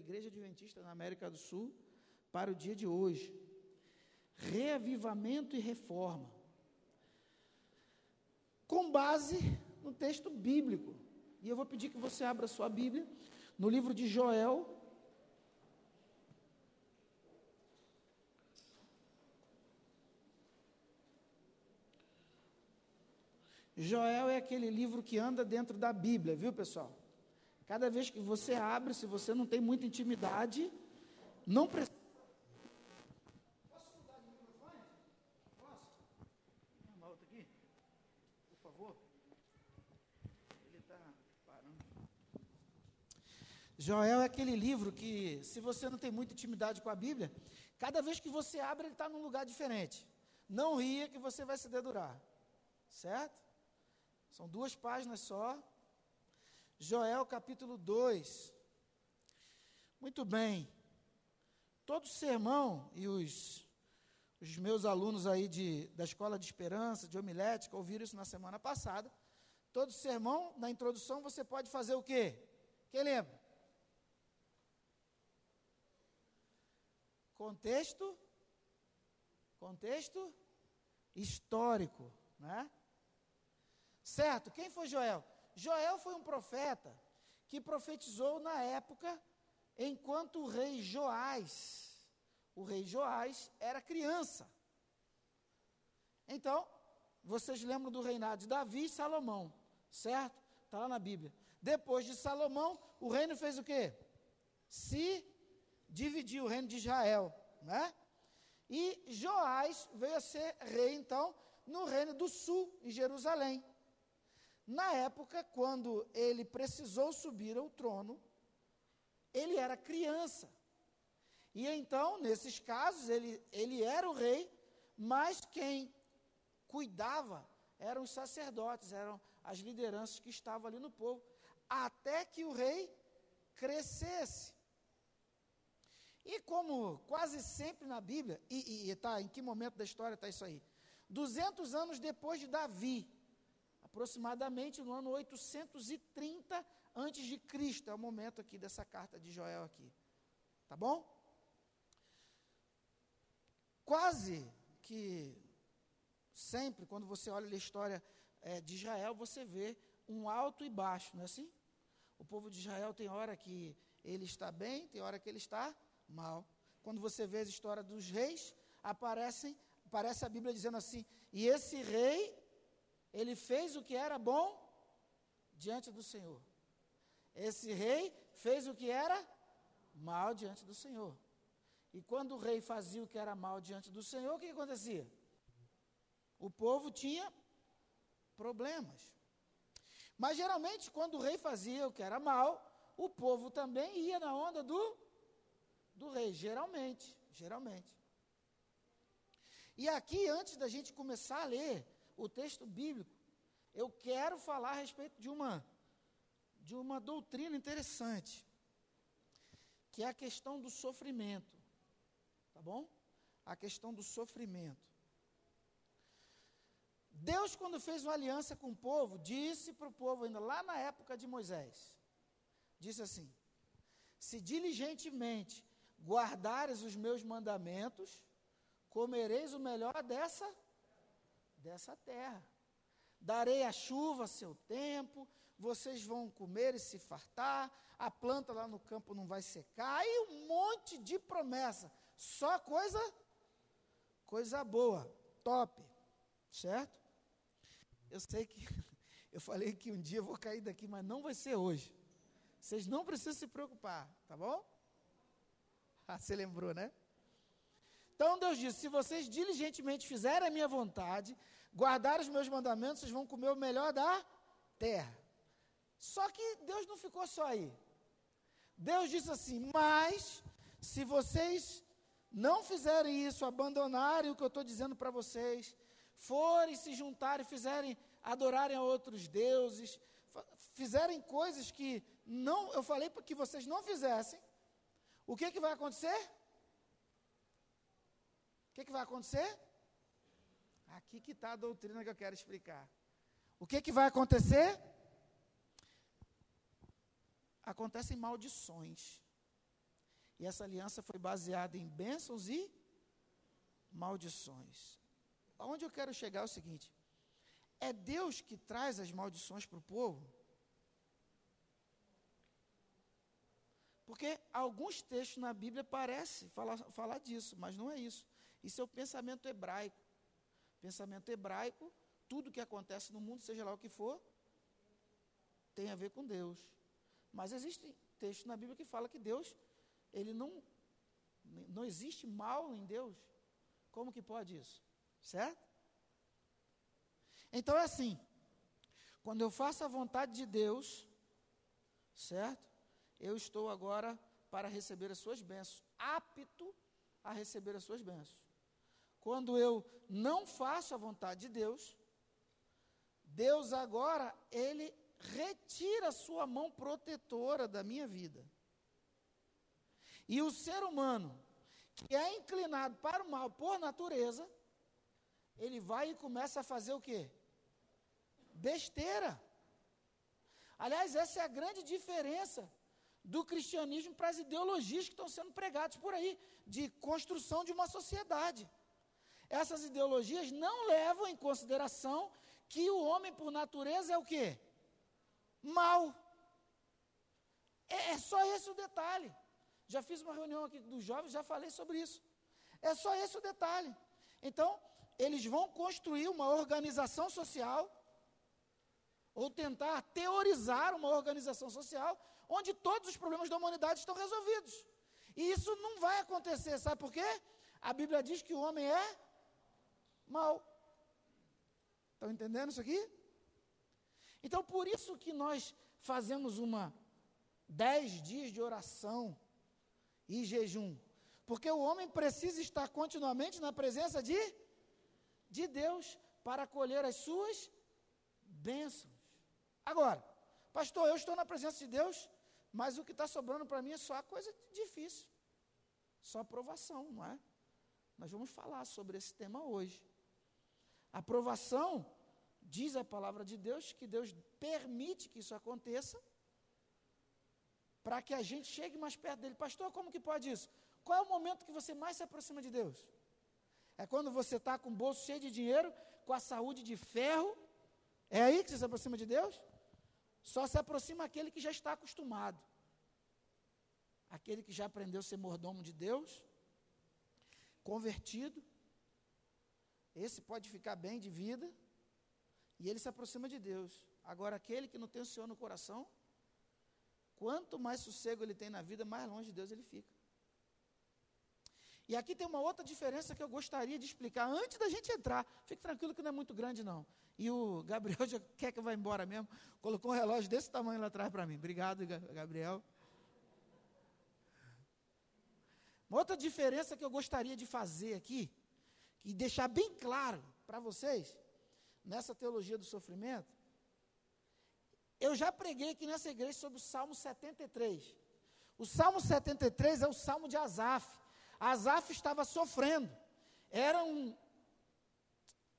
Igreja Adventista na América do Sul para o dia de hoje. Reavivamento e reforma. Com base no texto bíblico. E eu vou pedir que você abra sua Bíblia no livro de Joel, Joel é aquele livro que anda dentro da Bíblia, viu, pessoal? Cada vez que você abre, se você não tem muita intimidade, não precisa. Posso mudar de microfone? Posso? Uma outra aqui? Por favor? Ele está parando. Joel é aquele livro que, se você não tem muita intimidade com a Bíblia, cada vez que você abre, ele está num lugar diferente. Não ria que você vai se dedurar. Certo? São duas páginas só. Joel capítulo 2. Muito bem. Todo sermão, e os, os meus alunos aí de, da Escola de Esperança, de Homilética, ouviram isso na semana passada. Todo sermão, na introdução, você pode fazer o quê? Quem lembra? Contexto, contexto histórico, né? Certo? Quem foi Joel? Joel foi um profeta que profetizou na época enquanto o rei Joás, o rei Joás era criança. Então, vocês lembram do reinado de Davi e Salomão, certo? Está lá na Bíblia. Depois de Salomão, o reino fez o quê? Se dividiu o reino de Israel, né? E Joás veio a ser rei, então, no reino do sul, em Jerusalém. Na época, quando ele precisou subir ao trono, ele era criança. E então, nesses casos, ele, ele era o rei, mas quem cuidava eram os sacerdotes, eram as lideranças que estavam ali no povo, até que o rei crescesse. E como quase sempre na Bíblia, e, tá, em que momento da história está isso aí? 200 anos depois de Davi, aproximadamente no ano 830 antes de Cristo, é o momento aqui dessa carta de Joel aqui. Tá bom? Quase que sempre quando você olha a história é, de Israel, você vê um alto e baixo, não é assim? O povo de Israel tem hora que ele está bem, tem hora que ele está mal. Quando você vê a história dos reis, aparecem, aparece a Bíblia dizendo assim: "E esse rei ele fez o que era bom diante do Senhor. Esse rei fez o que era mal diante do Senhor. E quando o rei fazia o que era mal diante do Senhor, o que acontecia? O povo tinha problemas. Mas geralmente, quando o rei fazia o que era mal, o povo também ia na onda do, do rei, geralmente, geralmente. E aqui, antes da gente começar a ler, o texto bíblico, eu quero falar a respeito de uma de uma doutrina interessante, que é a questão do sofrimento. Tá bom? A questão do sofrimento. Deus, quando fez uma aliança com o povo, disse para o povo, ainda lá na época de Moisés, disse assim: Se diligentemente guardares os meus mandamentos, comereis o melhor dessa dessa terra. Darei a chuva a seu tempo, vocês vão comer e se fartar, a planta lá no campo não vai secar, e um monte de promessa. Só coisa coisa boa, top. Certo? Eu sei que eu falei que um dia eu vou cair daqui, mas não vai ser hoje. Vocês não precisam se preocupar, tá bom? Ah, você lembrou, né? Então Deus disse: se vocês diligentemente fizerem a minha vontade, guardar os meus mandamentos, vocês vão comer o melhor da terra. Só que Deus não ficou só aí. Deus disse assim: mas se vocês não fizerem isso, abandonarem o que eu estou dizendo para vocês, forem se juntarem, fizerem, adorarem a outros deuses, fizerem coisas que não, eu falei para que vocês não fizessem, o que, que vai acontecer? Que, que vai acontecer? Aqui que está a doutrina que eu quero explicar. O que, que vai acontecer? acontecem maldições. E essa aliança foi baseada em bênçãos e maldições. Aonde eu quero chegar é o seguinte: é Deus que traz as maldições para o povo? Porque alguns textos na Bíblia parecem falar, falar disso, mas não é isso. Isso é o pensamento hebraico. Pensamento hebraico, tudo que acontece no mundo, seja lá o que for, tem a ver com Deus. Mas existem textos na Bíblia que falam que Deus, ele não, não existe mal em Deus. Como que pode isso? Certo? Então é assim, quando eu faço a vontade de Deus, certo? Eu estou agora para receber as suas bênçãos, apto a receber as suas bênçãos. Quando eu não faço a vontade de Deus, Deus agora, Ele retira a sua mão protetora da minha vida. E o ser humano, que é inclinado para o mal por natureza, ele vai e começa a fazer o quê? Besteira. Aliás, essa é a grande diferença do cristianismo para as ideologias que estão sendo pregadas por aí, de construção de uma sociedade. Essas ideologias não levam em consideração que o homem, por natureza, é o quê? Mal. É, é só esse o detalhe. Já fiz uma reunião aqui dos jovens, já falei sobre isso. É só esse o detalhe. Então, eles vão construir uma organização social, ou tentar teorizar uma organização social, onde todos os problemas da humanidade estão resolvidos. E isso não vai acontecer, sabe por quê? A Bíblia diz que o homem é mal. Estão entendendo isso aqui? Então, por isso que nós fazemos uma dez dias de oração e jejum. Porque o homem precisa estar continuamente na presença de, de Deus para colher as suas bênçãos. Agora, pastor, eu estou na presença de Deus, mas o que está sobrando para mim é só coisa difícil. Só aprovação, não é? Nós vamos falar sobre esse tema hoje. Aprovação, diz a palavra de Deus, que Deus permite que isso aconteça, para que a gente chegue mais perto dele. Pastor, como que pode isso? Qual é o momento que você mais se aproxima de Deus? É quando você está com o bolso cheio de dinheiro, com a saúde de ferro. É aí que você se aproxima de Deus? Só se aproxima aquele que já está acostumado. Aquele que já aprendeu a ser mordomo de Deus, convertido. Esse pode ficar bem de vida e ele se aproxima de Deus. Agora, aquele que não tem o Senhor no coração, quanto mais sossego ele tem na vida, mais longe de Deus ele fica. E aqui tem uma outra diferença que eu gostaria de explicar antes da gente entrar. Fique tranquilo que não é muito grande, não. E o Gabriel já quer que eu vá embora mesmo. Colocou um relógio desse tamanho lá atrás para mim. Obrigado, Gabriel. Uma outra diferença que eu gostaria de fazer aqui, e deixar bem claro para vocês, nessa teologia do sofrimento, eu já preguei aqui nessa igreja sobre o Salmo 73. O Salmo 73 é o Salmo de Asaf. Asaf estava sofrendo. Era um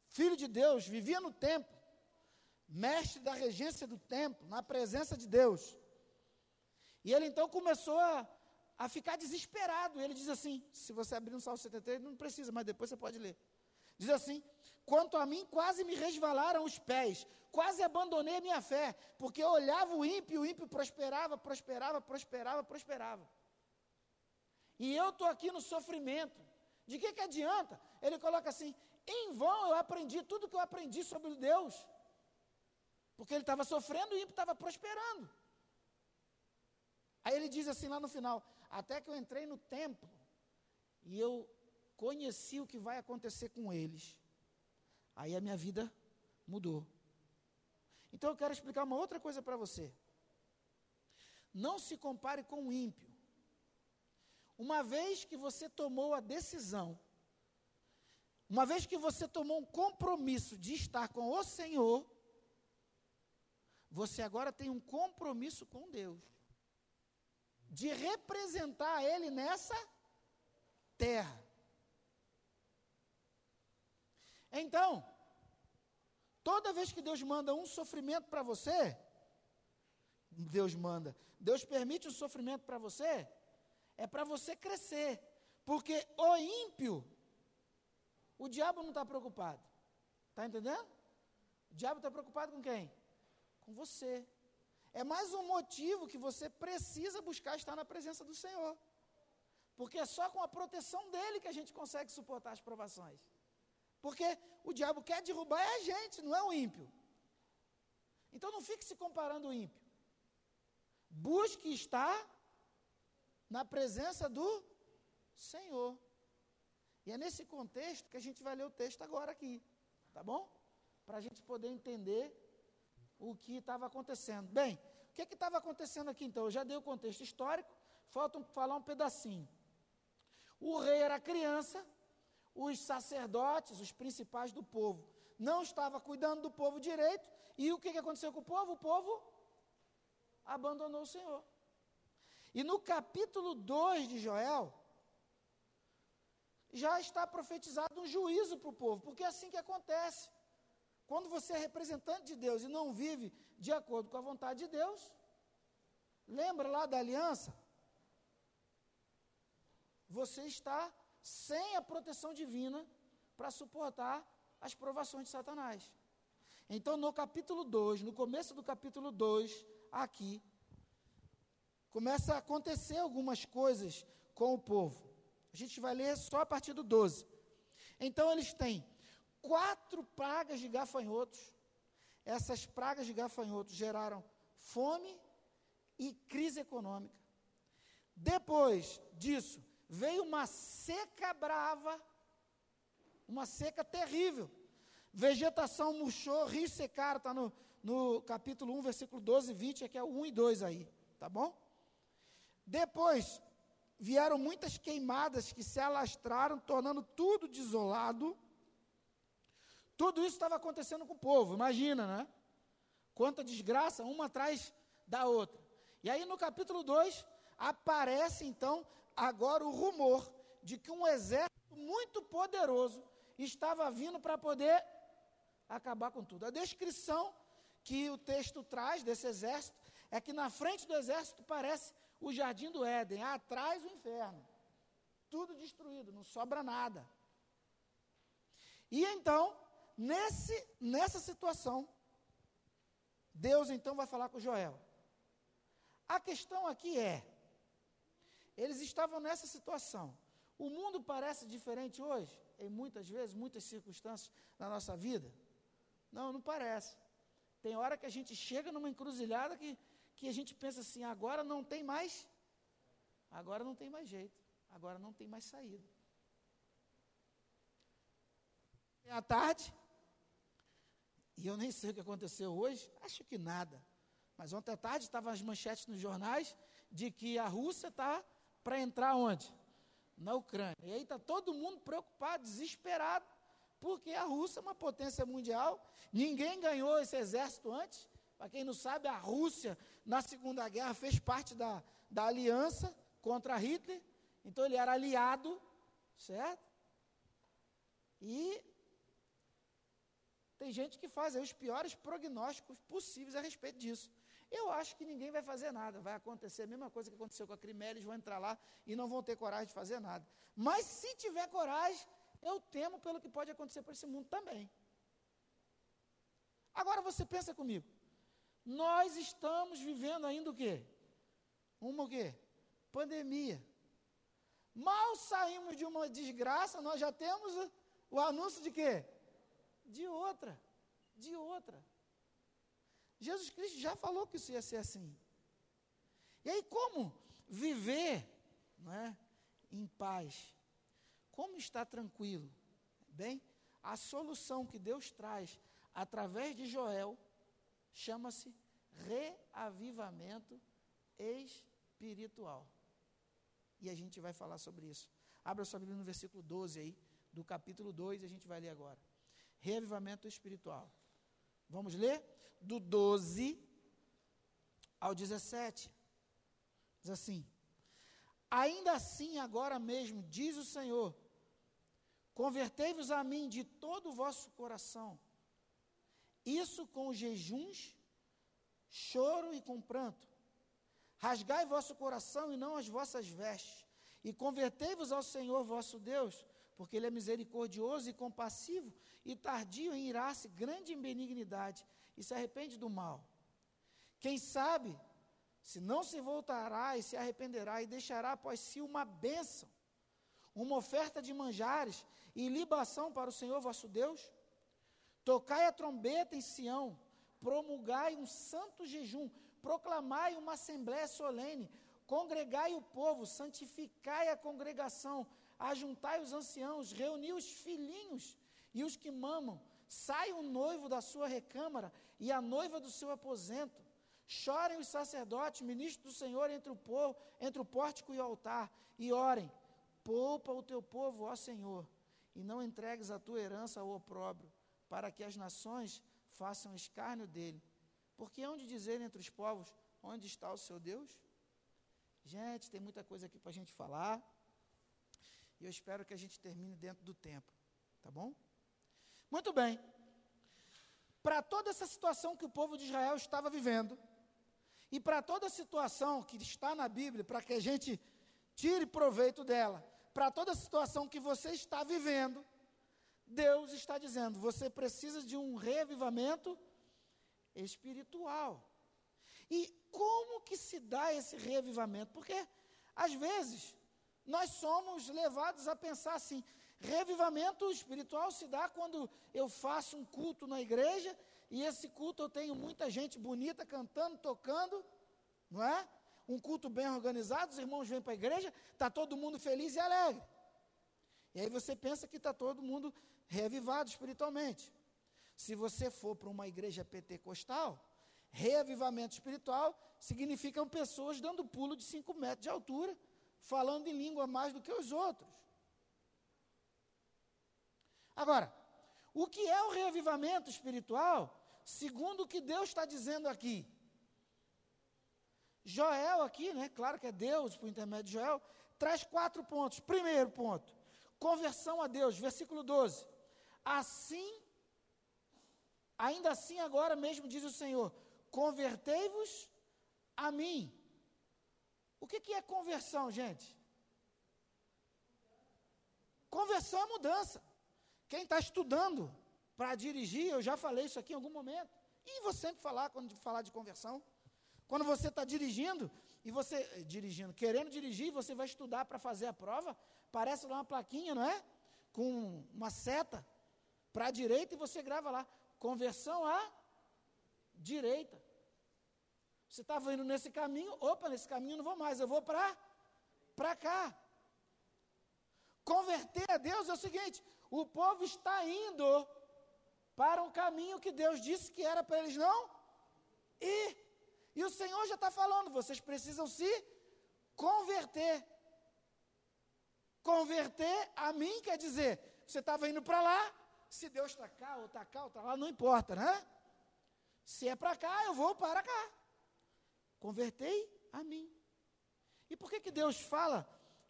filho de Deus, vivia no templo, mestre da regência do templo, na presença de Deus. E ele então começou a, a ficar desesperado. Ele diz assim: se você abrir no Salmo 73, não precisa, mas depois você pode ler. Diz assim: Quanto a mim, quase me resvalaram os pés, quase abandonei a minha fé, porque eu olhava o ímpio, o ímpio prosperava, prosperava, prosperava, prosperava. E eu estou aqui no sofrimento. De que, que adianta? Ele coloca assim: em vão eu aprendi tudo que eu aprendi sobre Deus. Porque ele estava sofrendo e o ímpio estava prosperando. Aí ele diz assim lá no final: Até que eu entrei no templo e eu conheci o que vai acontecer com eles. Aí a minha vida mudou. Então eu quero explicar uma outra coisa para você. Não se compare com o ímpio. Uma vez que você tomou a decisão, uma vez que você tomou um compromisso de estar com o Senhor, você agora tem um compromisso com Deus, de representar Ele nessa terra. Então, toda vez que Deus manda um sofrimento para você, Deus manda. Deus permite o sofrimento para você, é para você crescer. Porque o ímpio, o diabo não está preocupado. Está entendendo? O diabo está preocupado com quem? Com você. É mais um motivo que você precisa buscar estar na presença do Senhor. Porque é só com a proteção dele que a gente consegue suportar as provações. Porque o diabo quer derrubar é a gente, não é o ímpio. Então não fique se comparando o ímpio. Busque estar na presença do Senhor. E é nesse contexto que a gente vai ler o texto agora aqui. Tá bom? Para a gente poder entender o que estava acontecendo. Bem, o que estava acontecendo aqui então? Eu já dei o contexto histórico, falta um, falar um pedacinho. O rei era criança, os sacerdotes, os principais do povo, não estavam cuidando do povo direito, e o que, que aconteceu com o povo? O povo abandonou o Senhor. E no capítulo 2 de Joel, já está profetizado um juízo para o povo, porque é assim que acontece. Quando você é representante de Deus e não vive de acordo com a vontade de Deus, lembra lá da aliança? Você está sem a proteção divina para suportar as provações de Satanás. Então, no capítulo 2, no começo do capítulo 2, aqui, começa a acontecer algumas coisas com o povo. A gente vai ler só a partir do 12. Então, eles têm quatro pragas de gafanhotos. Essas pragas de gafanhotos geraram fome e crise econômica. Depois disso, veio uma seca brava, uma seca terrível. Vegetação murchou, rios secaram, está no, no capítulo 1, versículo 12 e 20, aqui é o 1 e 2 aí, tá bom? Depois, vieram muitas queimadas que se alastraram, tornando tudo desolado. Tudo isso estava acontecendo com o povo, imagina, né? Quanta desgraça, uma atrás da outra. E aí no capítulo 2, aparece então agora o rumor de que um exército muito poderoso estava vindo para poder acabar com tudo. A descrição que o texto traz desse exército é que na frente do exército parece o jardim do Éden, atrás o inferno. Tudo destruído, não sobra nada. E então, nesse, nessa situação, Deus então vai falar com Joel. A questão aqui é: eles estavam nessa situação. O mundo parece diferente hoje, em muitas vezes, muitas circunstâncias na nossa vida? Não, não parece. Tem hora que a gente chega numa encruzilhada que, que a gente pensa assim, agora não tem mais, agora não tem mais jeito, agora não tem mais saída. É à tarde, e eu nem sei o que aconteceu hoje, acho que nada. Mas ontem à tarde estavam as manchetes nos jornais de que a Rússia está para entrar onde? Na Ucrânia. E aí está todo mundo preocupado, desesperado, porque a Rússia é uma potência mundial, ninguém ganhou esse exército antes. Para quem não sabe, a Rússia, na Segunda Guerra, fez parte da, da aliança contra Hitler, então ele era aliado, certo? E tem gente que faz os piores prognósticos possíveis a respeito disso. Eu acho que ninguém vai fazer nada. Vai acontecer a mesma coisa que aconteceu com a Crimeia, eles vão entrar lá e não vão ter coragem de fazer nada. Mas se tiver coragem, eu temo pelo que pode acontecer para esse mundo também. Agora você pensa comigo. Nós estamos vivendo ainda o quê? Uma o quê? Pandemia. Mal saímos de uma desgraça, nós já temos o, o anúncio de quê? De outra. De outra. Jesus Cristo já falou que isso ia ser assim. E aí, como viver não é, em paz? Como estar tranquilo? Bem, a solução que Deus traz através de Joel chama-se reavivamento espiritual. E a gente vai falar sobre isso. Abra sua Bíblia no versículo 12 aí, do capítulo 2, a gente vai ler agora. Reavivamento espiritual. Vamos ler? Do 12 ao 17. Diz assim: Ainda assim, agora mesmo, diz o Senhor: Convertei-vos a mim de todo o vosso coração, isso com jejuns, choro e com pranto. Rasgai vosso coração e não as vossas vestes, e convertei-vos ao Senhor vosso Deus, porque Ele é misericordioso e compassivo, e tardio em irar-se, grande em benignidade, e se arrepende do mal. Quem sabe, se não se voltará e se arrependerá, e deixará após si uma bênção, uma oferta de manjares e libação para o Senhor vosso Deus? Tocai a trombeta em Sião, promulgai um santo jejum, proclamai uma assembléia solene, congregai o povo, santificai a congregação, ajuntai os anciãos, reuni os filhinhos e os que mamam, sai o noivo da sua recâmara e a noiva do seu aposento. Chorem os sacerdotes, ministros do Senhor entre o povo, entre o pórtico e o altar, e orem: Poupa o teu povo, ó Senhor, e não entregues a tua herança ao opróbrio, para que as nações façam escárnio dele. Porque onde dizer entre os povos, onde está o seu Deus? Gente, tem muita coisa aqui para a gente falar. E eu espero que a gente termine dentro do tempo. Tá bom? Muito bem. Para toda essa situação que o povo de Israel estava vivendo, e para toda a situação que está na Bíblia, para que a gente tire proveito dela, para toda a situação que você está vivendo, Deus está dizendo: você precisa de um reavivamento espiritual. E como que se dá esse reavivamento? Porque, às vezes, nós somos levados a pensar assim: revivamento espiritual se dá quando eu faço um culto na igreja e esse culto eu tenho muita gente bonita cantando, tocando, não é? Um culto bem organizado, os irmãos vêm para a igreja, está todo mundo feliz e alegre. E aí você pensa que está todo mundo reavivado espiritualmente. Se você for para uma igreja pentecostal, reavivamento espiritual significam pessoas dando pulo de 5 metros de altura, falando em língua mais do que os outros. Agora, o que é o reavivamento espiritual, segundo o que Deus está dizendo aqui? Joel aqui, né, claro que é Deus por intermédio de Joel, traz quatro pontos. Primeiro ponto, conversão a Deus, versículo 12. Assim, ainda assim agora mesmo diz o Senhor, convertei-vos a mim. O que, que é conversão, gente? Conversão é mudança. Quem está estudando para dirigir, eu já falei isso aqui em algum momento, e vou sempre falar quando falar de conversão. Quando você está dirigindo, e você, eh, dirigindo, querendo dirigir, você vai estudar para fazer a prova, parece lá uma plaquinha, não é? Com uma seta para a direita e você grava lá, conversão à direita. Você estava indo nesse caminho, opa, nesse caminho não vou mais, eu vou para para cá. Converter a Deus é o seguinte: o povo está indo para um caminho que Deus disse que era para eles não ir. E o Senhor já está falando, vocês precisam se converter. Converter a mim quer dizer, você estava indo para lá, se Deus está cá, ou está cá, ou está lá, não importa, né? Se é para cá, eu vou para cá. Convertei a mim. E por que, que Deus fala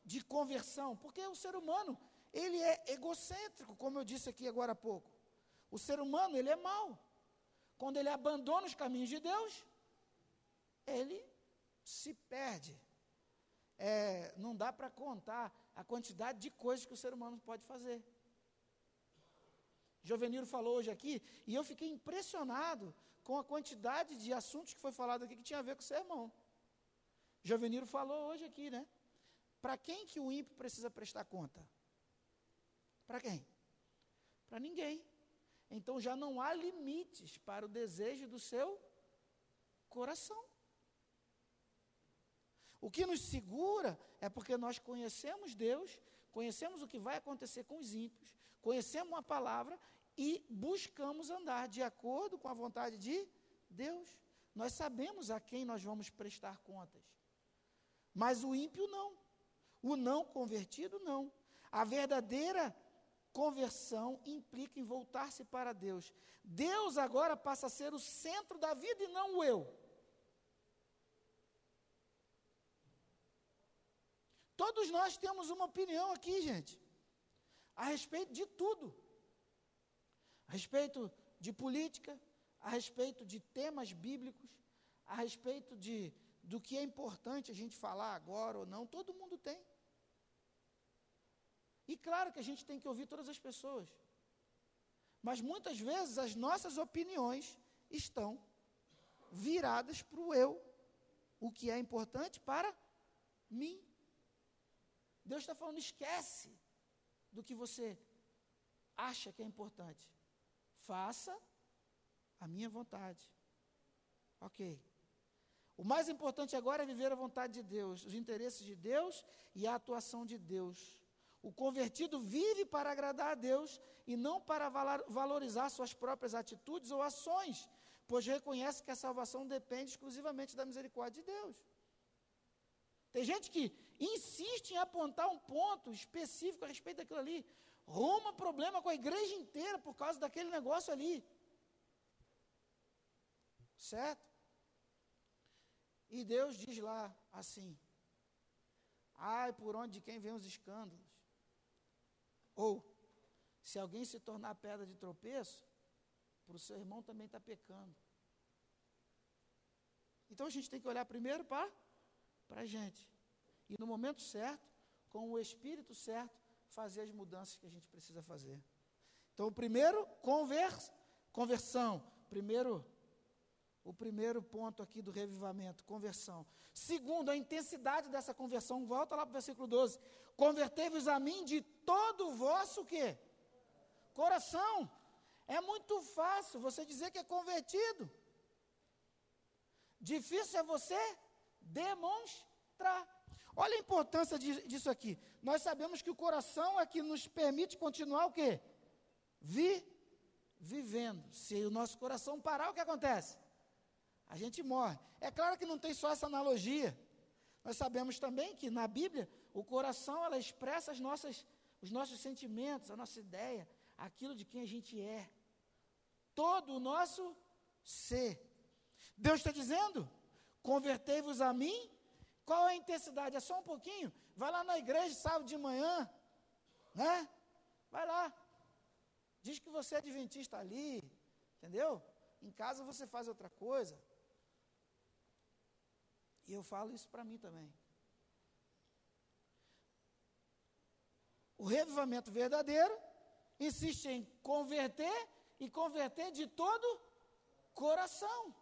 de conversão? Porque o ser humano, ele é egocêntrico, como eu disse aqui agora há pouco. O ser humano, ele é mau. Quando ele abandona os caminhos de Deus, ele se perde. É, não dá para contar a quantidade de coisas que o ser humano pode fazer. Joveniro falou hoje aqui, e eu fiquei impressionado com a quantidade de assuntos que foi falado aqui que tinha a ver com o sermão. Joveniro falou hoje aqui, né? Para quem que o ímpio precisa prestar conta? Para quem? Para ninguém. Então já não há limites para o desejo do seu coração. O que nos segura é porque nós conhecemos Deus, conhecemos o que vai acontecer com os ímpios, conhecemos a palavra e buscamos andar de acordo com a vontade de Deus. Nós sabemos a quem nós vamos prestar contas. Mas o ímpio não. O não convertido não. A verdadeira conversão implica em voltar-se para Deus. Deus agora passa a ser o centro da vida e não o eu. Todos nós temos uma opinião aqui, gente, a respeito de tudo. A respeito de política, a respeito de temas bíblicos, a respeito de do que é importante a gente falar agora ou não, todo mundo tem. E claro que a gente tem que ouvir todas as pessoas. Mas muitas vezes as nossas opiniões estão viradas para o eu, o que é importante para mim. Deus está falando, esquece do que você acha que é importante. Faça a minha vontade. Ok. O mais importante agora é viver a vontade de Deus, os interesses de Deus e a atuação de Deus. O convertido vive para agradar a Deus e não para valorizar suas próprias atitudes ou ações, pois reconhece que a salvação depende exclusivamente da misericórdia de Deus. Tem gente que insiste em apontar um ponto específico a respeito daquilo ali, ruma problema com a igreja inteira por causa daquele negócio ali. Certo? E Deus diz lá assim: Ai, por onde de quem vem os escândalos? Ou, se alguém se tornar pedra de tropeço, para o seu irmão também está pecando. Então a gente tem que olhar primeiro para a gente. E no momento certo, com o espírito certo, fazer as mudanças que a gente precisa fazer. Então, o primeiro, convers, conversão. Primeiro, o primeiro ponto aqui do revivamento, conversão. Segundo, a intensidade dessa conversão. Volta lá para o versículo 12. Convertei-vos a mim de todo o vosso quê? Coração. É muito fácil você dizer que é convertido. Difícil é você demonstrar. Olha a importância disso aqui. Nós sabemos que o coração é que nos permite continuar o quê? Vi, vivendo. Se o nosso coração parar, o que acontece? A gente morre. É claro que não tem só essa analogia. Nós sabemos também que na Bíblia o coração ela expressa as nossas, os nossos sentimentos, a nossa ideia, aquilo de quem a gente é. Todo o nosso ser. Deus está dizendo: convertei-vos a mim. Qual é a intensidade? É só um pouquinho? Vai lá na igreja sábado de manhã, né? Vai lá. Diz que você é adventista ali, entendeu? Em casa você faz outra coisa. E eu falo isso para mim também. O revivamento verdadeiro insiste em converter e converter de todo coração.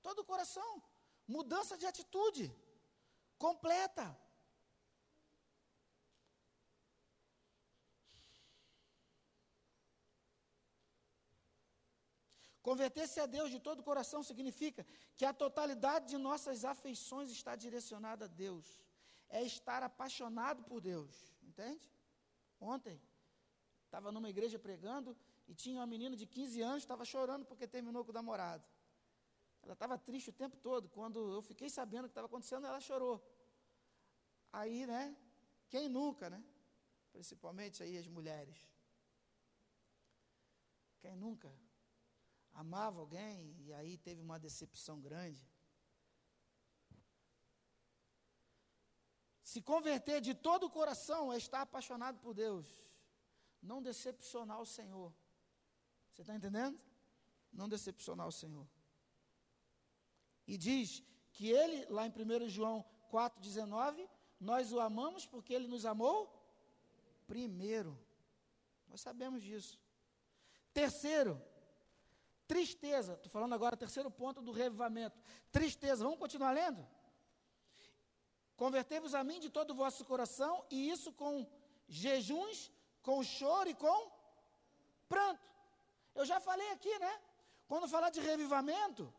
Todo coração. Mudança de atitude completa. Converter-se a Deus de todo o coração significa que a totalidade de nossas afeições está direcionada a Deus. É estar apaixonado por Deus. Entende? Ontem, estava numa igreja pregando e tinha uma menina de 15 anos, estava chorando porque terminou com o namorado. Ela estava triste o tempo todo. Quando eu fiquei sabendo o que estava acontecendo, ela chorou. Aí, né? Quem nunca, né? Principalmente aí as mulheres. Quem nunca amava alguém e aí teve uma decepção grande. Se converter de todo o coração é estar apaixonado por Deus, não decepcionar o Senhor. Você está entendendo? Não decepcionar o Senhor. E diz que ele, lá em 1 João 4,19, nós o amamos porque ele nos amou primeiro. Nós sabemos disso. Terceiro, Tristeza, estou falando agora, terceiro ponto do revivamento. Tristeza, vamos continuar lendo? Convertei-vos a mim de todo o vosso coração, e isso com jejuns, com choro e com pranto. Eu já falei aqui, né? Quando falar de revivamento,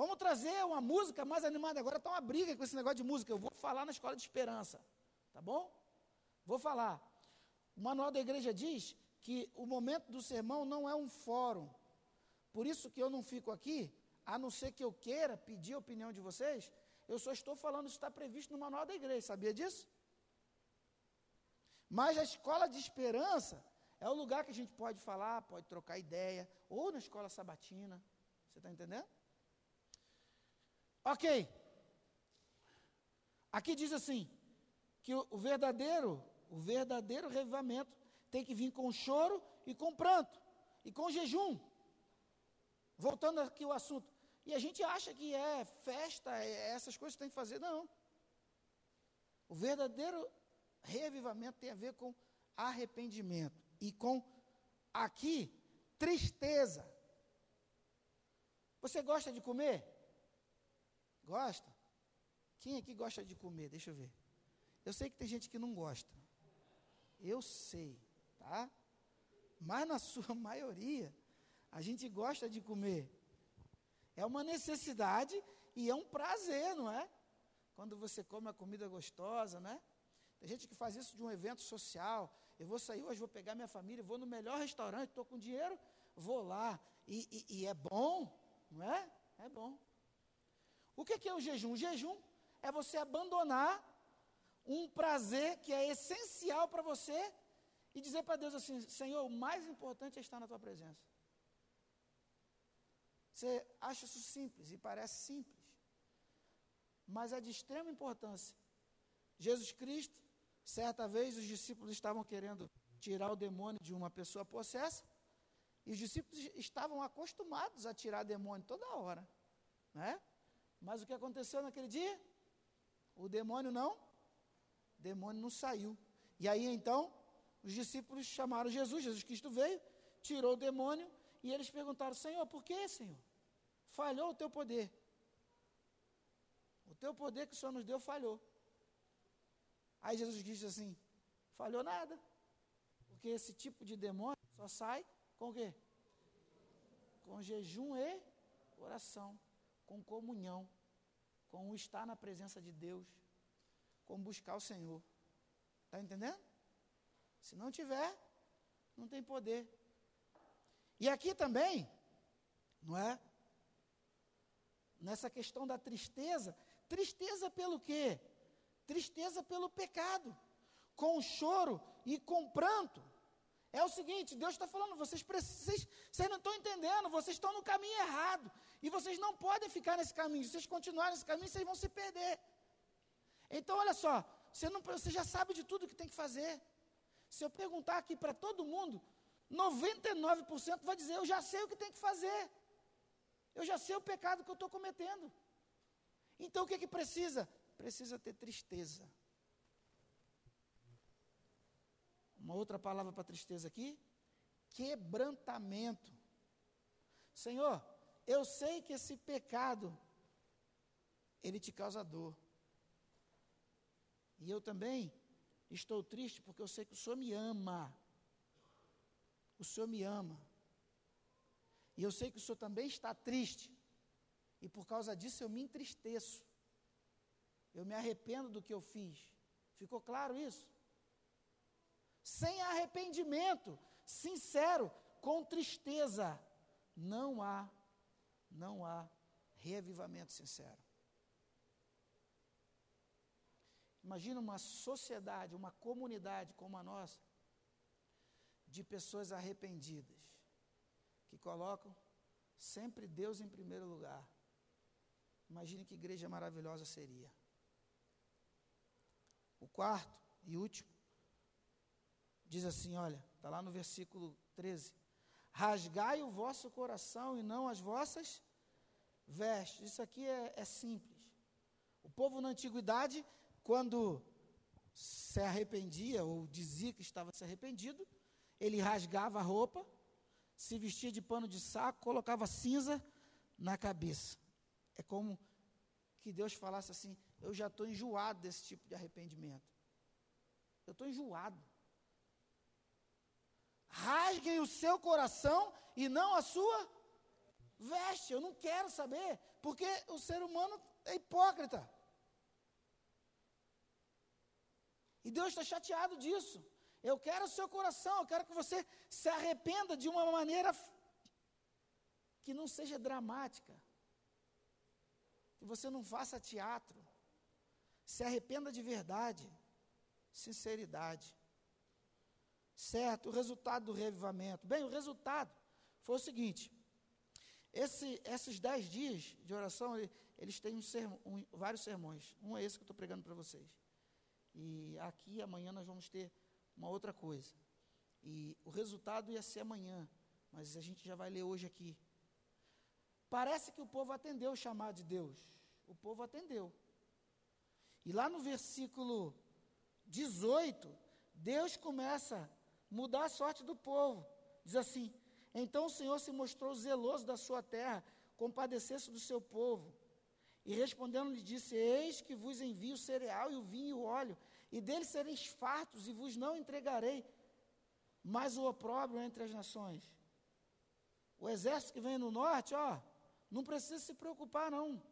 vamos trazer uma música mais animada. Agora está uma briga com esse negócio de música. Eu vou falar na escola de esperança, tá bom? Vou falar. O manual da igreja diz que o momento do sermão não é um fórum, por isso que eu não fico aqui, a não ser que eu queira pedir a opinião de vocês, eu só estou falando isso está previsto no manual da igreja, sabia disso? Mas a escola de esperança é o lugar que a gente pode falar, pode trocar ideia, ou na escola sabatina. Você está entendendo? Ok. Aqui diz assim: que o, verdadeiro, o verdadeiro revivamento tem que vir com choro e com pranto, e com jejum. Voltando aqui ao assunto. E a gente acha que é festa, é essas coisas que tem que fazer. Não. O verdadeiro reavivamento tem a ver com arrependimento e com aqui tristeza. Você gosta de comer? Gosta? Quem aqui gosta de comer? Deixa eu ver. Eu sei que tem gente que não gosta. Eu sei, tá? Mas na sua maioria, a gente gosta de comer. É uma necessidade e é um prazer, não é? Quando você come a comida gostosa, né? Tem gente que faz isso de um evento social. Eu vou sair hoje, vou pegar minha família, vou no melhor restaurante, estou com dinheiro, vou lá. E, e, e, é bom, não é? É bom. O que, que é o jejum? O jejum é você abandonar um prazer que é essencial para você e dizer para Deus assim: Senhor, o mais importante é estar na tua presença. Você acha isso simples e parece simples, mas é de extrema importância. Jesus Cristo, certa vez, os discípulos estavam querendo tirar o demônio de uma pessoa possessa, e os discípulos estavam acostumados a tirar demônio toda hora, né? Mas o que aconteceu naquele dia? O demônio não, o demônio não saiu. E aí então, os discípulos chamaram Jesus, Jesus Cristo veio, tirou o demônio, e eles perguntaram: Senhor, por que, Senhor? Falhou o teu poder. O teu poder que o Senhor nos deu falhou. Aí Jesus disse assim: falhou nada. Porque esse tipo de demônio só sai com o quê? Com jejum e oração, com comunhão, com estar na presença de Deus, com buscar o Senhor. Está entendendo? Se não tiver, não tem poder. E aqui também, não é? Nessa questão da tristeza, tristeza pelo quê? Tristeza pelo pecado, com choro e com pranto. É o seguinte, Deus está falando, vocês, vocês, vocês não estão entendendo, vocês estão no caminho errado. E vocês não podem ficar nesse caminho. Se vocês continuarem nesse caminho, vocês vão se perder. Então, olha só, você, não, você já sabe de tudo que tem que fazer. Se eu perguntar aqui para todo mundo, 99% vai dizer: Eu já sei o que tem que fazer. Eu já sei o pecado que eu estou cometendo. Então o que, que precisa? Precisa ter tristeza. Uma outra palavra para tristeza aqui: quebrantamento. Senhor, eu sei que esse pecado ele te causa dor. E eu também estou triste porque eu sei que o Senhor me ama. O Senhor me ama. E eu sei que o Senhor também está triste. E por causa disso eu me entristeço. Eu me arrependo do que eu fiz. Ficou claro isso? Sem arrependimento, sincero, com tristeza, não há, não há reavivamento sincero. Imagina uma sociedade, uma comunidade como a nossa, de pessoas arrependidas, que colocam sempre Deus em primeiro lugar. Imagine que igreja maravilhosa seria. O quarto e último diz assim: olha, está lá no versículo 13: Rasgai o vosso coração e não as vossas vestes. Isso aqui é, é simples. O povo na antiguidade quando se arrependia ou dizia que estava se arrependido, ele rasgava a roupa, se vestia de pano de saco, colocava cinza na cabeça. É como que Deus falasse assim: Eu já estou enjoado desse tipo de arrependimento. Eu estou enjoado. Rasguem o seu coração e não a sua veste. Eu não quero saber, porque o ser humano é hipócrita. E Deus está chateado disso. Eu quero o seu coração, eu quero que você se arrependa de uma maneira que não seja dramática. Que você não faça teatro. Se arrependa de verdade, sinceridade. Certo? O resultado do revivamento. Bem, o resultado foi o seguinte: esse, esses dez dias de oração, eles têm um sermão, um, vários sermões. Um é esse que eu estou pregando para vocês. E aqui amanhã nós vamos ter uma outra coisa. E o resultado ia ser amanhã, mas a gente já vai ler hoje aqui. Parece que o povo atendeu o chamado de Deus. O povo atendeu. E lá no versículo 18, Deus começa mudar a sorte do povo. Diz assim: Então o Senhor se mostrou zeloso da sua terra, compadecesse do seu povo. E respondendo lhe disse: Eis que vos envio o cereal e o vinho e o óleo, e deles sereis fartos, e vos não entregarei mais o opróbrio entre as nações. O exército que vem no norte, ó, não precisa se preocupar, não.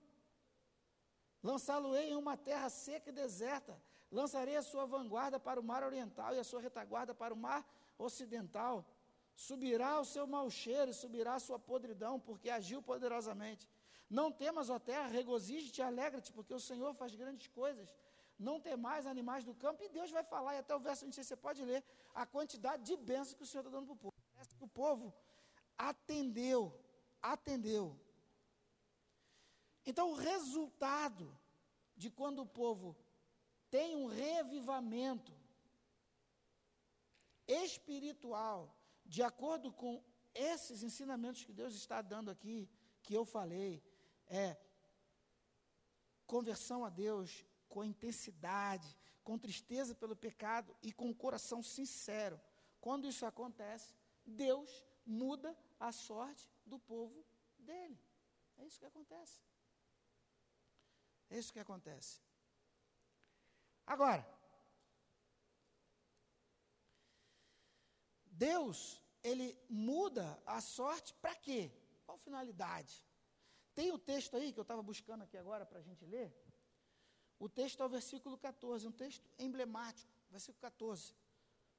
Lançá-lo-ei em uma terra seca e deserta. Lançarei a sua vanguarda para o mar oriental e a sua retaguarda para o mar ocidental. Subirá o seu mau cheiro e subirá a sua podridão, porque agiu poderosamente. Não temas, ó terra, regozije-te e alegra-te, porque o Senhor faz grandes coisas. Não temais animais do campo, e Deus vai falar, e até o verso 26 você pode ler, a quantidade de bênçãos que o Senhor está dando para o povo. O povo atendeu, atendeu. Então, o resultado de quando o povo tem um revivamento espiritual, de acordo com esses ensinamentos que Deus está dando aqui, que eu falei, é conversão a Deus com intensidade, com tristeza pelo pecado e com o coração sincero. Quando isso acontece, Deus muda a sorte do povo dele. É isso que acontece. É isso que acontece. Agora, Deus, ele muda a sorte para quê? Qual finalidade? Tem o texto aí que eu estava buscando aqui agora para a gente ler. O texto é o versículo 14, um texto emblemático, versículo 14.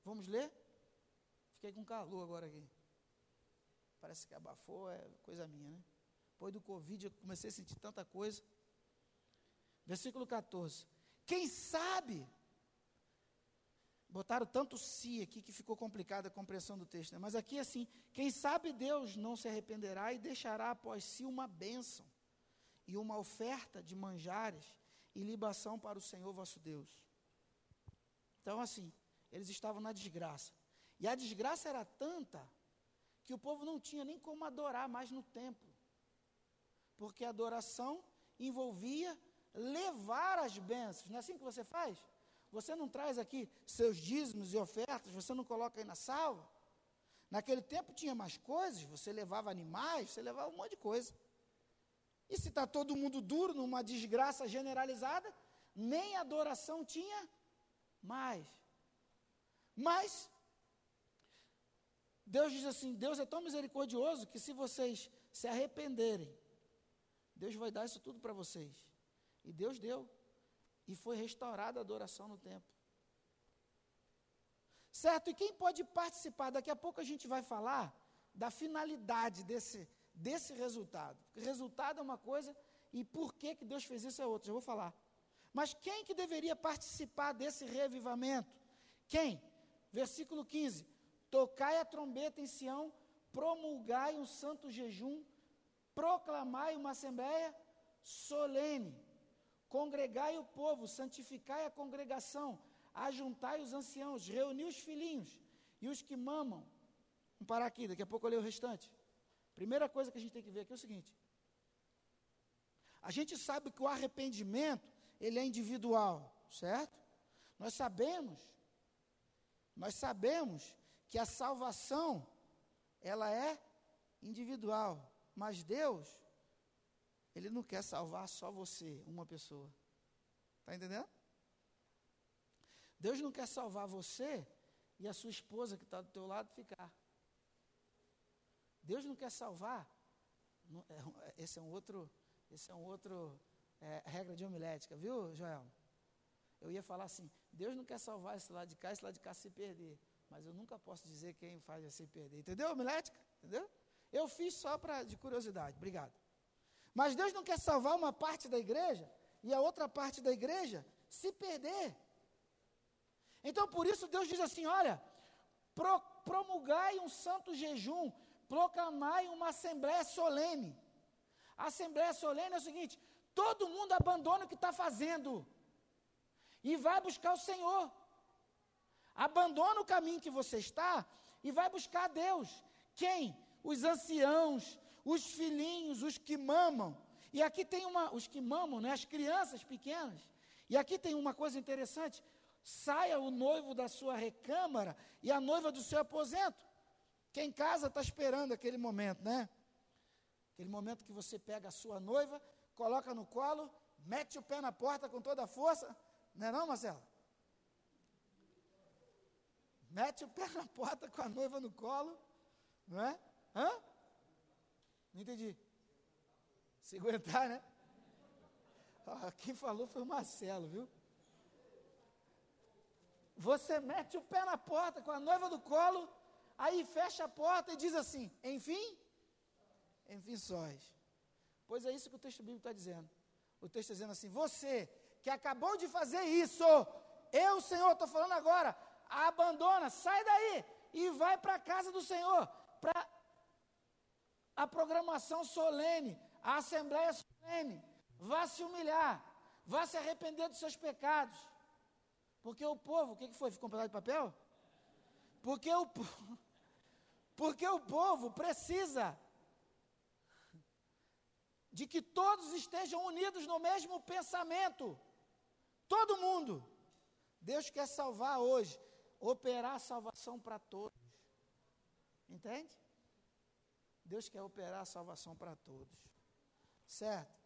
Vamos ler? Fiquei com calor agora aqui. Parece que abafou, é coisa minha, né? Depois do Covid eu comecei a sentir tanta coisa. Versículo 14. Quem sabe? Botaram tanto si aqui que ficou complicada a compreensão do texto. Né? Mas aqui assim, quem sabe Deus não se arrependerá e deixará após si uma bênção e uma oferta de manjares e libação para o Senhor vosso Deus. Então assim, eles estavam na desgraça. E a desgraça era tanta que o povo não tinha nem como adorar mais no templo. Porque a adoração envolvia levar as bênçãos. Não é assim que você faz? Você não traz aqui seus dízimos e ofertas, você não coloca aí na salva. Naquele tempo tinha mais coisas, você levava animais, você levava um monte de coisa. E se está todo mundo duro, numa desgraça generalizada, nem adoração tinha mais. Mas, Deus diz assim: Deus é tão misericordioso que se vocês se arrependerem, Deus vai dar isso tudo para vocês. E Deus deu. E foi restaurada a adoração no templo. Certo? E quem pode participar? Daqui a pouco a gente vai falar da finalidade desse, desse resultado. Porque resultado é uma coisa e por que, que Deus fez isso é outra. Eu vou falar. Mas quem que deveria participar desse revivamento? Quem? Versículo 15: Tocai a trombeta em Sião, promulgai um santo jejum, proclamai uma assembleia solene Congregai o povo, santificai a congregação, ajuntai os anciãos, reuni os filhinhos e os que mamam. Vamos parar aqui, daqui a pouco eu leio o restante. Primeira coisa que a gente tem que ver aqui é o seguinte: a gente sabe que o arrependimento ele é individual, certo? Nós sabemos, nós sabemos que a salvação ela é individual, mas Deus ele não quer salvar só você, uma pessoa. Está entendendo? Deus não quer salvar você e a sua esposa que está do teu lado ficar. Deus não quer salvar. É esse é um outro, esse é um outro é, regra de homilética, viu, Joel? Eu ia falar assim: Deus não quer salvar esse lado de cá, esse lado de cá se perder. Mas eu nunca posso dizer quem faz se perder. Entendeu, homilética? Entendeu? Eu fiz só pra, de curiosidade. Obrigado. Mas Deus não quer salvar uma parte da igreja e a outra parte da igreja se perder. Então por isso Deus diz assim: olha, pro, promulgai um santo jejum, proclamai uma assembléia solene. A assembléia solene é o seguinte: todo mundo abandona o que está fazendo e vai buscar o Senhor. Abandona o caminho que você está e vai buscar Deus. Quem? Os anciãos, os filhinhos, os que mamam. E aqui tem uma, os que mamam, né, as crianças pequenas. E aqui tem uma coisa interessante: saia o noivo da sua recâmara e a noiva do seu aposento. Quem casa está esperando aquele momento, né? Aquele momento que você pega a sua noiva, coloca no colo, mete o pé na porta com toda a força. Não é não, Marcelo? Mete o pé na porta com a noiva no colo, não é? Hã? Não entendi. Se aguentar, né? Ah, quem falou foi o Marcelo, viu? Você mete o pé na porta com a noiva do colo, aí fecha a porta e diz assim: enfim, enfim sós. Pois é isso que o texto bíblico está dizendo. O texto está dizendo assim: você que acabou de fazer isso, eu, Senhor, estou falando agora, abandona, sai daí e vai para a casa do Senhor, a programação solene, a assembleia solene. Vá se humilhar, vá se arrepender dos seus pecados. Porque o povo, o que, que foi? Ficou um pedaço de papel? Porque o, porque o povo precisa de que todos estejam unidos no mesmo pensamento. Todo mundo. Deus quer salvar hoje operar a salvação para todos. Entende? Deus quer operar a salvação para todos. Certo?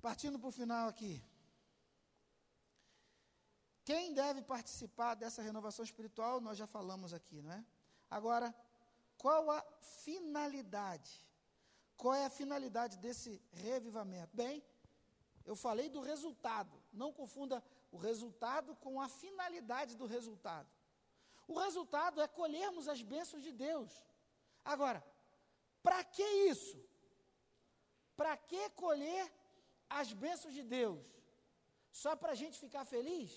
Partindo para o final aqui. Quem deve participar dessa renovação espiritual, nós já falamos aqui, não é? Agora, qual a finalidade? Qual é a finalidade desse revivamento? Bem, eu falei do resultado. Não confunda o resultado com a finalidade do resultado. O resultado é colhermos as bênçãos de Deus. Agora, para que isso? Para que colher as bênçãos de Deus? Só para a gente ficar feliz?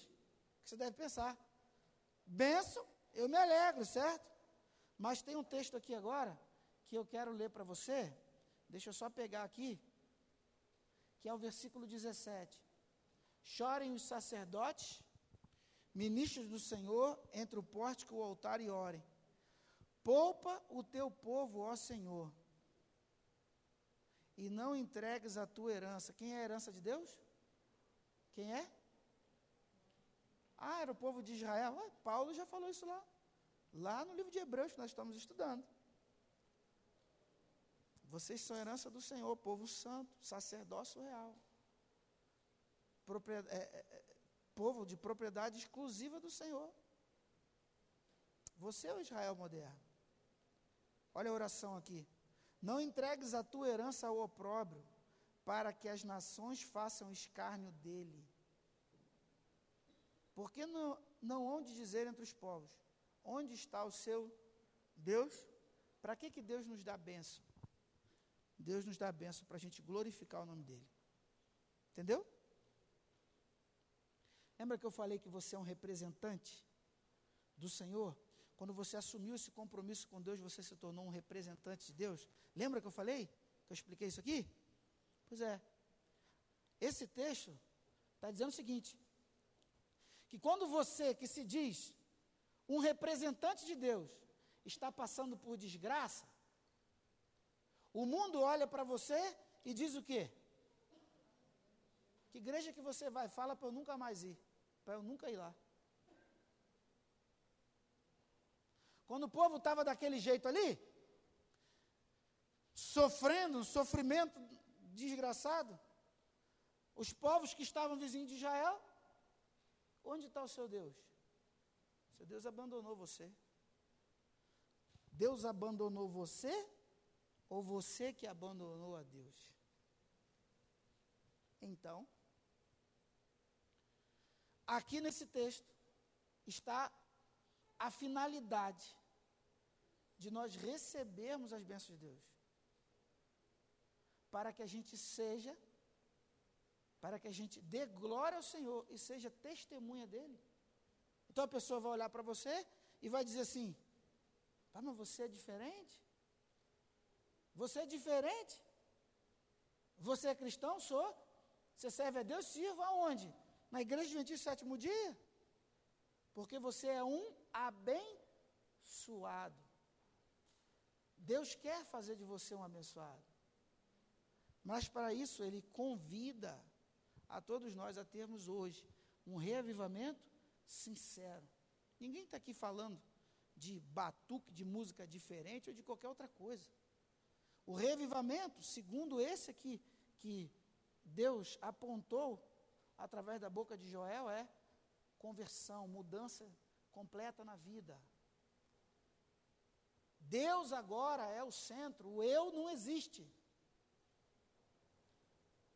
Você deve pensar. Bênção, eu me alegro, certo? Mas tem um texto aqui agora que eu quero ler para você. Deixa eu só pegar aqui. Que é o versículo 17. Chorem os sacerdotes, ministros do Senhor, entre o pórtico e o altar e orem. Poupa o teu povo, ó Senhor, e não entregues a tua herança. Quem é a herança de Deus? Quem é? Ah, era o povo de Israel. Ah, Paulo já falou isso lá. Lá no livro de Hebreus que nós estamos estudando. Vocês são herança do Senhor, povo santo, sacerdócio real é, é, é, povo de propriedade exclusiva do Senhor. Você é o Israel moderno. Olha a oração aqui. Não entregues a tua herança ao opróbrio, para que as nações façam escárnio dele. Porque não, não onde dizer entre os povos, onde está o seu Deus? Para que, que Deus nos dá bênção? Deus nos dá bênção para a gente glorificar o nome dele. Entendeu? Lembra que eu falei que você é um representante do Senhor? Quando você assumiu esse compromisso com Deus, você se tornou um representante de Deus. Lembra que eu falei? Que eu expliquei isso aqui? Pois é. Esse texto está dizendo o seguinte: que quando você que se diz um representante de Deus está passando por desgraça, o mundo olha para você e diz o quê? Que igreja que você vai? Fala para eu nunca mais ir para eu nunca ir lá. Quando o povo estava daquele jeito ali, sofrendo, sofrimento desgraçado, os povos que estavam vizinhos de Israel, onde está o seu Deus? Seu Deus abandonou você. Deus abandonou você ou você que abandonou a Deus? Então, Aqui nesse texto está a finalidade de nós recebermos as bênçãos de Deus. Para que a gente seja, para que a gente dê glória ao Senhor e seja testemunha dele. Então a pessoa vai olhar para você e vai dizer assim: ah, mas você é diferente? Você é diferente? Você é cristão? Sou. Você serve a Deus? Sirva aonde? na igreja adventista sétimo dia? Porque você é um abençoado. Deus quer fazer de você um abençoado. Mas para isso, Ele convida a todos nós a termos hoje um reavivamento sincero. Ninguém está aqui falando de batuque, de música diferente ou de qualquer outra coisa. O reavivamento, segundo esse aqui que Deus apontou através da boca de Joel, é conversão, mudança completa na vida. Deus agora é o centro, o eu não existe.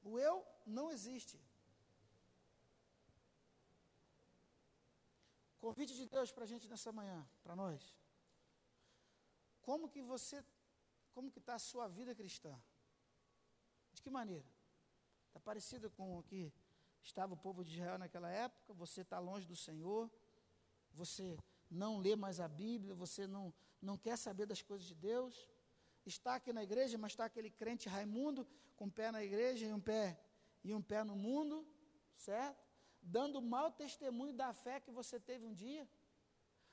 O eu não existe. Convite de Deus para a gente nessa manhã, para nós. Como que você, como que está a sua vida cristã? De que maneira? Está parecido com o que estava o povo de Israel naquela época? Você está longe do Senhor? Você não lê mais a Bíblia? Você não, não quer saber das coisas de Deus? Está aqui na igreja, mas está aquele crente Raimundo, com um pé na igreja e um pé, e um pé no mundo, certo? dando mau testemunho da fé que você teve um dia.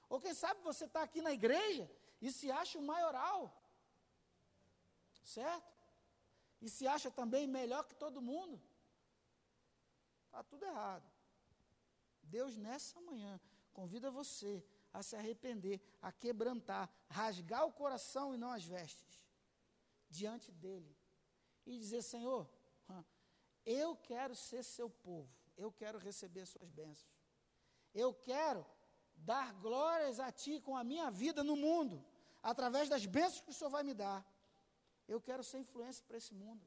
Ou quem sabe você está aqui na igreja e se acha o maioral, certo? E se acha também melhor que todo mundo. Está tudo errado. Deus, nessa manhã, convida você a se arrepender, a quebrantar, rasgar o coração e não as vestes, diante dEle. E dizer: Senhor, eu quero ser seu povo eu quero receber suas bênçãos. Eu quero dar glórias a Ti com a minha vida no mundo, através das bênçãos que o Senhor vai me dar. Eu quero ser influência para esse mundo.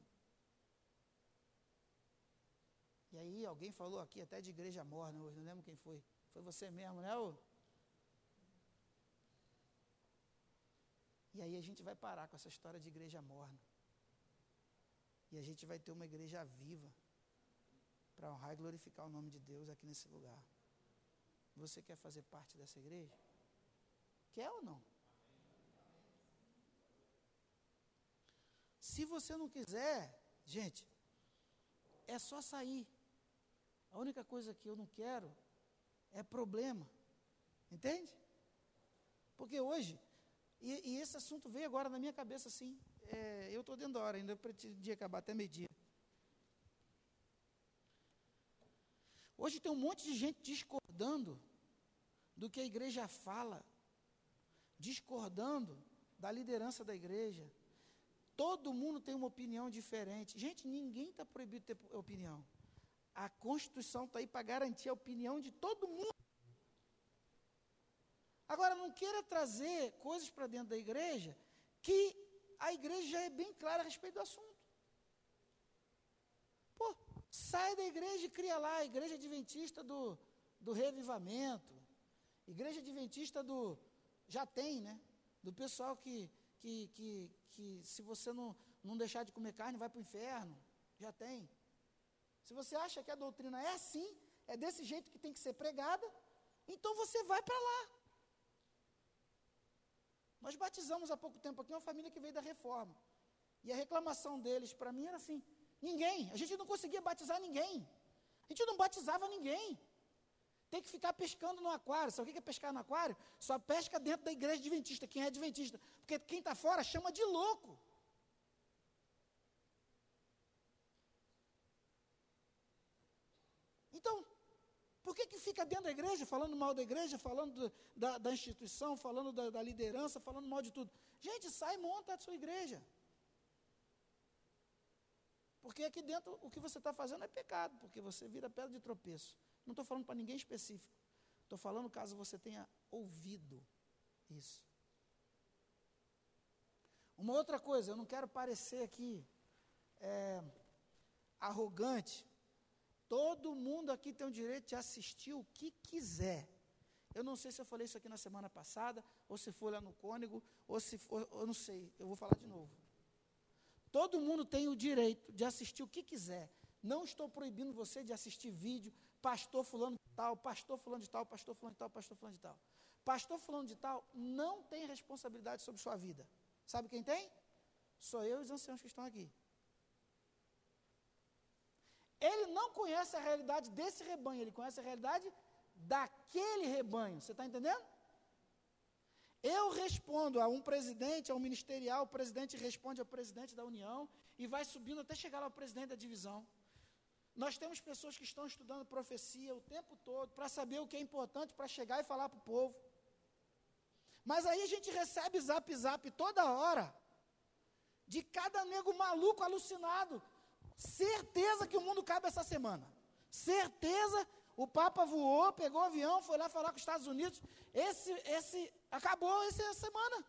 E aí alguém falou aqui até de igreja morna hoje, não lembro quem foi. Foi você mesmo, né? Ô? E aí a gente vai parar com essa história de igreja morna. E a gente vai ter uma igreja viva para honrar e glorificar o nome de Deus aqui nesse lugar. Você quer fazer parte dessa igreja? Quer ou não? Se você não quiser, gente, é só sair. A única coisa que eu não quero é problema. Entende? Porque hoje, e, e esse assunto veio agora na minha cabeça assim. É, eu estou dentro da hora ainda, eu pretendia acabar até meio-dia. Hoje tem um monte de gente discordando do que a igreja fala, discordando da liderança da igreja. Todo mundo tem uma opinião diferente. Gente, ninguém está proibido de ter opinião. A Constituição está aí para garantir a opinião de todo mundo. Agora, não queira trazer coisas para dentro da igreja que a igreja já é bem clara a respeito do assunto. Pô, Sai da igreja e cria lá, a igreja adventista do, do revivamento, igreja adventista do. Já tem, né? Do pessoal que, que, que, que se você não, não deixar de comer carne, vai para o inferno. Já tem. Se você acha que a doutrina é assim, é desse jeito que tem que ser pregada, então você vai para lá. Nós batizamos há pouco tempo aqui uma família que veio da reforma. E a reclamação deles para mim era assim: Ninguém. A gente não conseguia batizar ninguém. A gente não batizava ninguém. Tem que ficar pescando no aquário. Sabe o que é pescar no aquário? Só pesca dentro da igreja adventista, quem é adventista. Porque quem está fora chama de louco. Então, por que, que fica dentro da igreja, falando mal da igreja, falando do, da, da, instituição, falando da, da liderança, falando mal de tudo? Gente, sai e monta a sua igreja. Porque aqui dentro o que você está fazendo é pecado, porque você vira pedra de tropeço. Não estou falando para ninguém específico. Estou falando caso você tenha ouvido isso. Uma outra coisa, eu não quero parecer aqui é, arrogante. Todo mundo aqui tem o direito de assistir o que quiser. Eu não sei se eu falei isso aqui na semana passada, ou se foi lá no Cônego, ou se for, eu não sei, eu vou falar de novo. Todo mundo tem o direito de assistir o que quiser. Não estou proibindo você de assistir vídeo, pastor fulano de tal, pastor fulano de tal, pastor fulano de tal, pastor fulano de tal. Pastor fulano de tal não tem responsabilidade sobre sua vida. Sabe quem tem? Sou eu e os anciãos que estão aqui. Ele não conhece a realidade desse rebanho, ele conhece a realidade daquele rebanho. Você está entendendo? Eu respondo a um presidente, a um ministerial, o presidente responde ao presidente da União e vai subindo até chegar ao presidente da divisão. Nós temos pessoas que estão estudando profecia o tempo todo para saber o que é importante para chegar e falar para o povo. Mas aí a gente recebe zap zap toda hora de cada nego maluco alucinado. Certeza que o mundo cabe essa semana. Certeza, o Papa voou, pegou o avião, foi lá falar com os Estados Unidos. Esse, esse, acabou essa semana.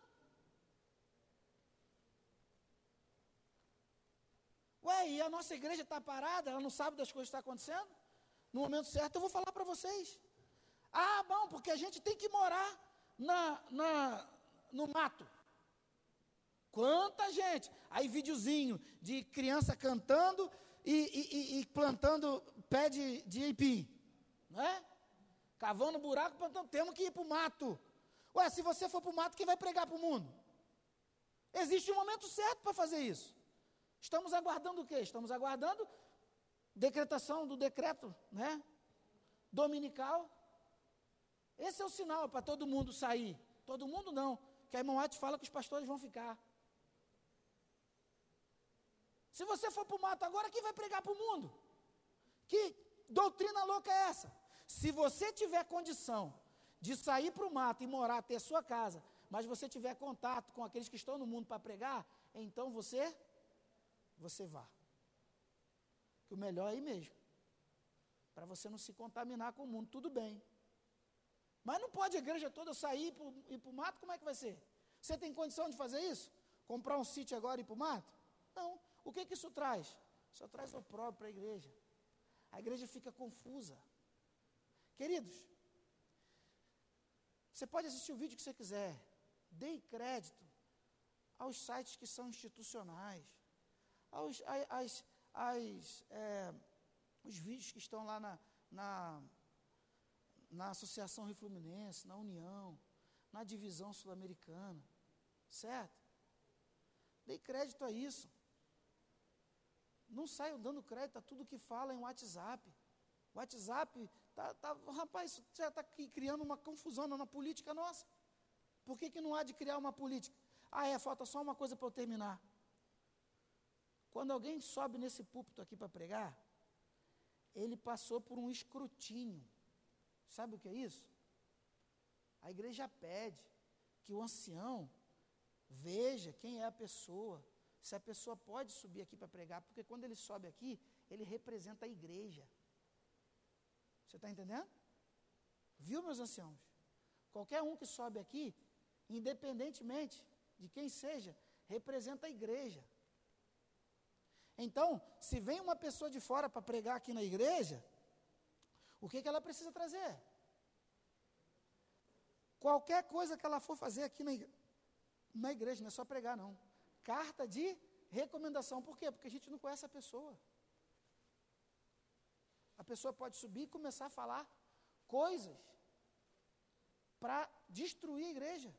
Ué, e a nossa igreja está parada, ela não sabe das coisas que estão tá acontecendo? No momento certo eu vou falar para vocês. Ah, bom, porque a gente tem que morar na, na, no mato. Quanta gente! Aí videozinho de criança cantando e, e, e plantando pé de, de ipim. Não é? Cavando buraco, plantando. Temos que ir para o mato. Ué, se você for para o mato, quem vai pregar para o mundo? Existe um momento certo para fazer isso. Estamos aguardando o quê? Estamos aguardando decretação do decreto, né? Dominical. Esse é o sinal para todo mundo sair. Todo mundo não, que a irmã Ate fala que os pastores vão ficar. Se você for para o mato agora, quem vai pregar para o mundo? Que doutrina louca é essa? Se você tiver condição de sair para o mato e morar, ter sua casa, mas você tiver contato com aqueles que estão no mundo para pregar, então você, você vá. Que o melhor é ir mesmo. Para você não se contaminar com o mundo, tudo bem. Mas não pode a igreja toda sair e ir para o mato, como é que vai ser? Você tem condição de fazer isso? Comprar um sítio agora e ir para o mato? O que, que isso traz? Só traz o próprio para a igreja. A igreja fica confusa. Queridos, você pode assistir o vídeo que você quiser. Dê crédito aos sites que são institucionais, aos as, as, é, os vídeos que estão lá na, na, na Associação Rio Fluminense, na União, na Divisão Sul-Americana, certo? Dê crédito a isso. Não saiam dando crédito a tudo que fala em WhatsApp. WhatsApp, tá, tá, rapaz, já está criando uma confusão na política nossa. Por que, que não há de criar uma política? Ah, é, falta só uma coisa para eu terminar. Quando alguém sobe nesse púlpito aqui para pregar, ele passou por um escrutínio. Sabe o que é isso? A igreja pede que o ancião veja quem é a pessoa, se a pessoa pode subir aqui para pregar, porque quando ele sobe aqui, ele representa a igreja. Você está entendendo? Viu, meus anciãos? Qualquer um que sobe aqui, independentemente de quem seja, representa a igreja. Então, se vem uma pessoa de fora para pregar aqui na igreja, o que, que ela precisa trazer? Qualquer coisa que ela for fazer aqui na igreja, na igreja não é só pregar, não carta de recomendação. Por quê? Porque a gente não conhece a pessoa. A pessoa pode subir e começar a falar coisas para destruir a igreja.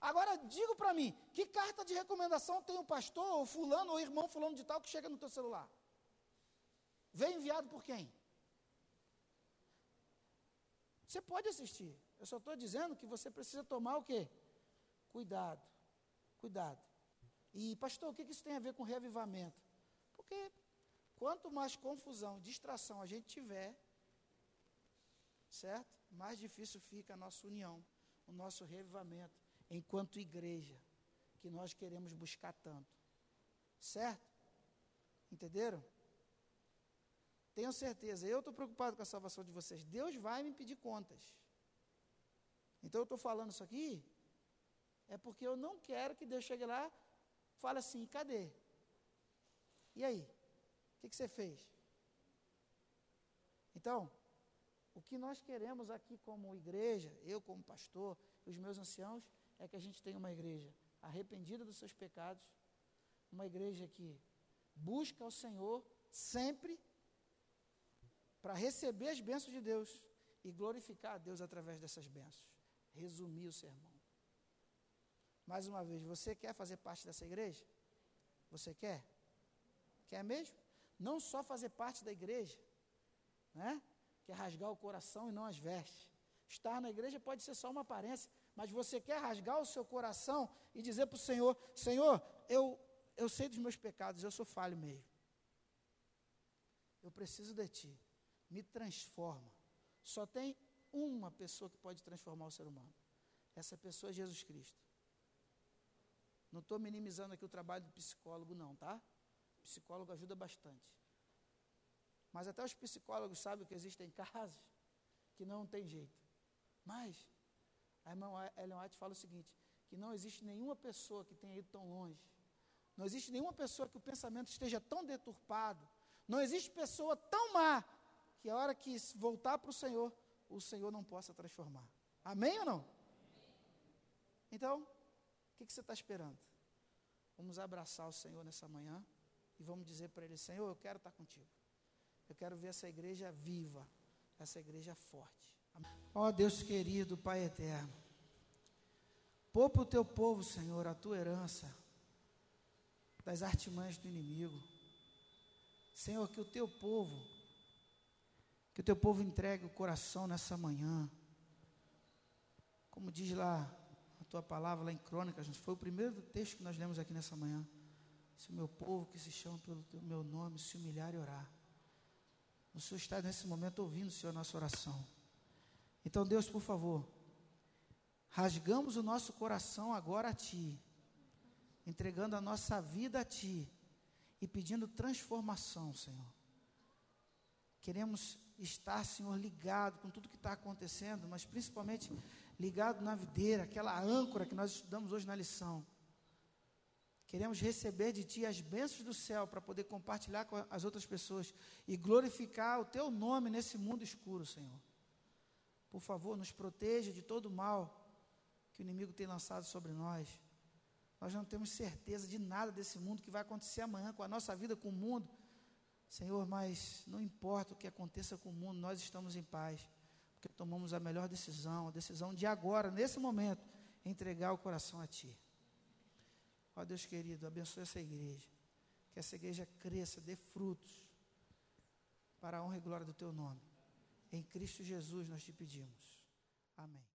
Agora, digo para mim, que carta de recomendação tem o pastor, ou fulano, ou irmão fulano de tal que chega no teu celular? Vem enviado por quem? Você pode assistir. Eu só estou dizendo que você precisa tomar o quê? Cuidado. Cuidado. E, pastor, o que isso tem a ver com reavivamento? Porque quanto mais confusão, distração a gente tiver, certo? Mais difícil fica a nossa união, o nosso reavivamento, enquanto igreja, que nós queremos buscar tanto. Certo? Entenderam? Tenho certeza, eu estou preocupado com a salvação de vocês. Deus vai me pedir contas. Então eu estou falando isso aqui é porque eu não quero que Deus chegue lá e fale assim, cadê? E aí? O que, que você fez? Então, o que nós queremos aqui como igreja, eu como pastor, os meus anciãos, é que a gente tenha uma igreja arrependida dos seus pecados, uma igreja que busca ao Senhor sempre para receber as bênçãos de Deus e glorificar a Deus através dessas bênçãos. Resumir o sermão. Mais uma vez, você quer fazer parte dessa igreja? Você quer? Quer mesmo? Não só fazer parte da igreja, né? Quer rasgar o coração e não as vestes. Estar na igreja pode ser só uma aparência, mas você quer rasgar o seu coração e dizer para o Senhor: Senhor, eu, eu sei dos meus pecados, eu sou falho mesmo. Eu preciso de Ti. Me transforma. Só tem uma pessoa que pode transformar o ser humano. Essa pessoa é Jesus Cristo. Não estou minimizando aqui o trabalho do psicólogo, não, tá? O psicólogo ajuda bastante. Mas até os psicólogos sabem que existem casos que não tem jeito. Mas, a irmã Ellen White fala o seguinte: que não existe nenhuma pessoa que tenha ido tão longe. Não existe nenhuma pessoa que o pensamento esteja tão deturpado. Não existe pessoa tão má que a hora que voltar para o Senhor, o Senhor não possa transformar. Amém ou não? Então, que, que você está esperando? Vamos abraçar o Senhor nessa manhã e vamos dizer para Ele: Senhor, eu quero estar contigo. Eu quero ver essa igreja viva, essa igreja forte. Ó oh, Deus querido, Pai eterno, poupa o teu povo, Senhor, a tua herança das artimanhas do inimigo. Senhor, que o teu povo, que o teu povo entregue o coração nessa manhã. Como diz lá tua palavra, lá em Crônicas, foi o primeiro texto que nós lemos aqui nessa manhã. Se o meu povo que se chama pelo meu nome se humilhar e orar. O Senhor está nesse momento ouvindo, Senhor, a nossa oração. Então, Deus, por favor, rasgamos o nosso coração agora a Ti, entregando a nossa vida a Ti e pedindo transformação, Senhor. Queremos estar, Senhor, ligado com tudo que está acontecendo, mas principalmente ligado na videira, aquela âncora que nós estudamos hoje na lição. Queremos receber de Ti as bênçãos do céu para poder compartilhar com as outras pessoas e glorificar o Teu nome nesse mundo escuro, Senhor. Por favor, nos proteja de todo o mal que o inimigo tem lançado sobre nós. Nós não temos certeza de nada desse mundo que vai acontecer amanhã com a nossa vida, com o mundo. Senhor, mas não importa o que aconteça com o mundo, nós estamos em paz, porque tomamos a melhor decisão, a decisão de agora, nesse momento, entregar o coração a Ti. Ó Deus querido, abençoe essa igreja. Que essa igreja cresça, dê frutos para a honra e glória do teu nome. Em Cristo Jesus nós te pedimos. Amém.